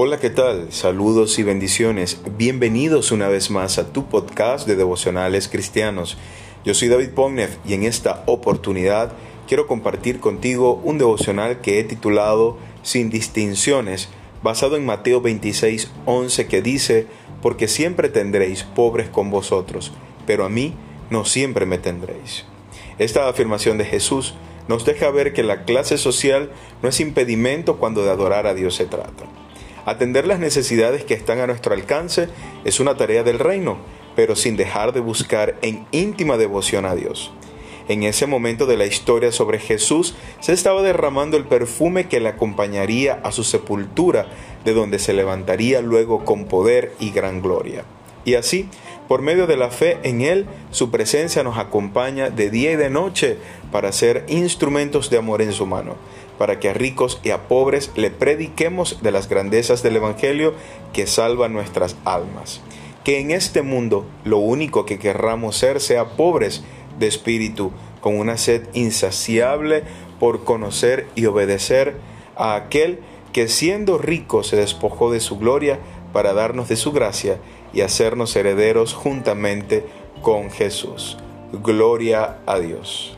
Hola, ¿qué tal? Saludos y bendiciones. Bienvenidos una vez más a tu podcast de devocionales cristianos. Yo soy David Pognev y en esta oportunidad quiero compartir contigo un devocional que he titulado Sin distinciones, basado en Mateo 26, 11 que dice, porque siempre tendréis pobres con vosotros, pero a mí no siempre me tendréis. Esta afirmación de Jesús nos deja ver que la clase social no es impedimento cuando de adorar a Dios se trata. Atender las necesidades que están a nuestro alcance es una tarea del reino, pero sin dejar de buscar en íntima devoción a Dios. En ese momento de la historia sobre Jesús se estaba derramando el perfume que le acompañaría a su sepultura, de donde se levantaría luego con poder y gran gloria. Y así, por medio de la fe en Él, su presencia nos acompaña de día y de noche para ser instrumentos de amor en su mano, para que a ricos y a pobres le prediquemos de las grandezas del Evangelio que salva nuestras almas. Que en este mundo lo único que querramos ser sea pobres de espíritu, con una sed insaciable por conocer y obedecer a aquel que siendo rico se despojó de su gloria para darnos de su gracia y hacernos herederos juntamente con Jesús. Gloria a Dios.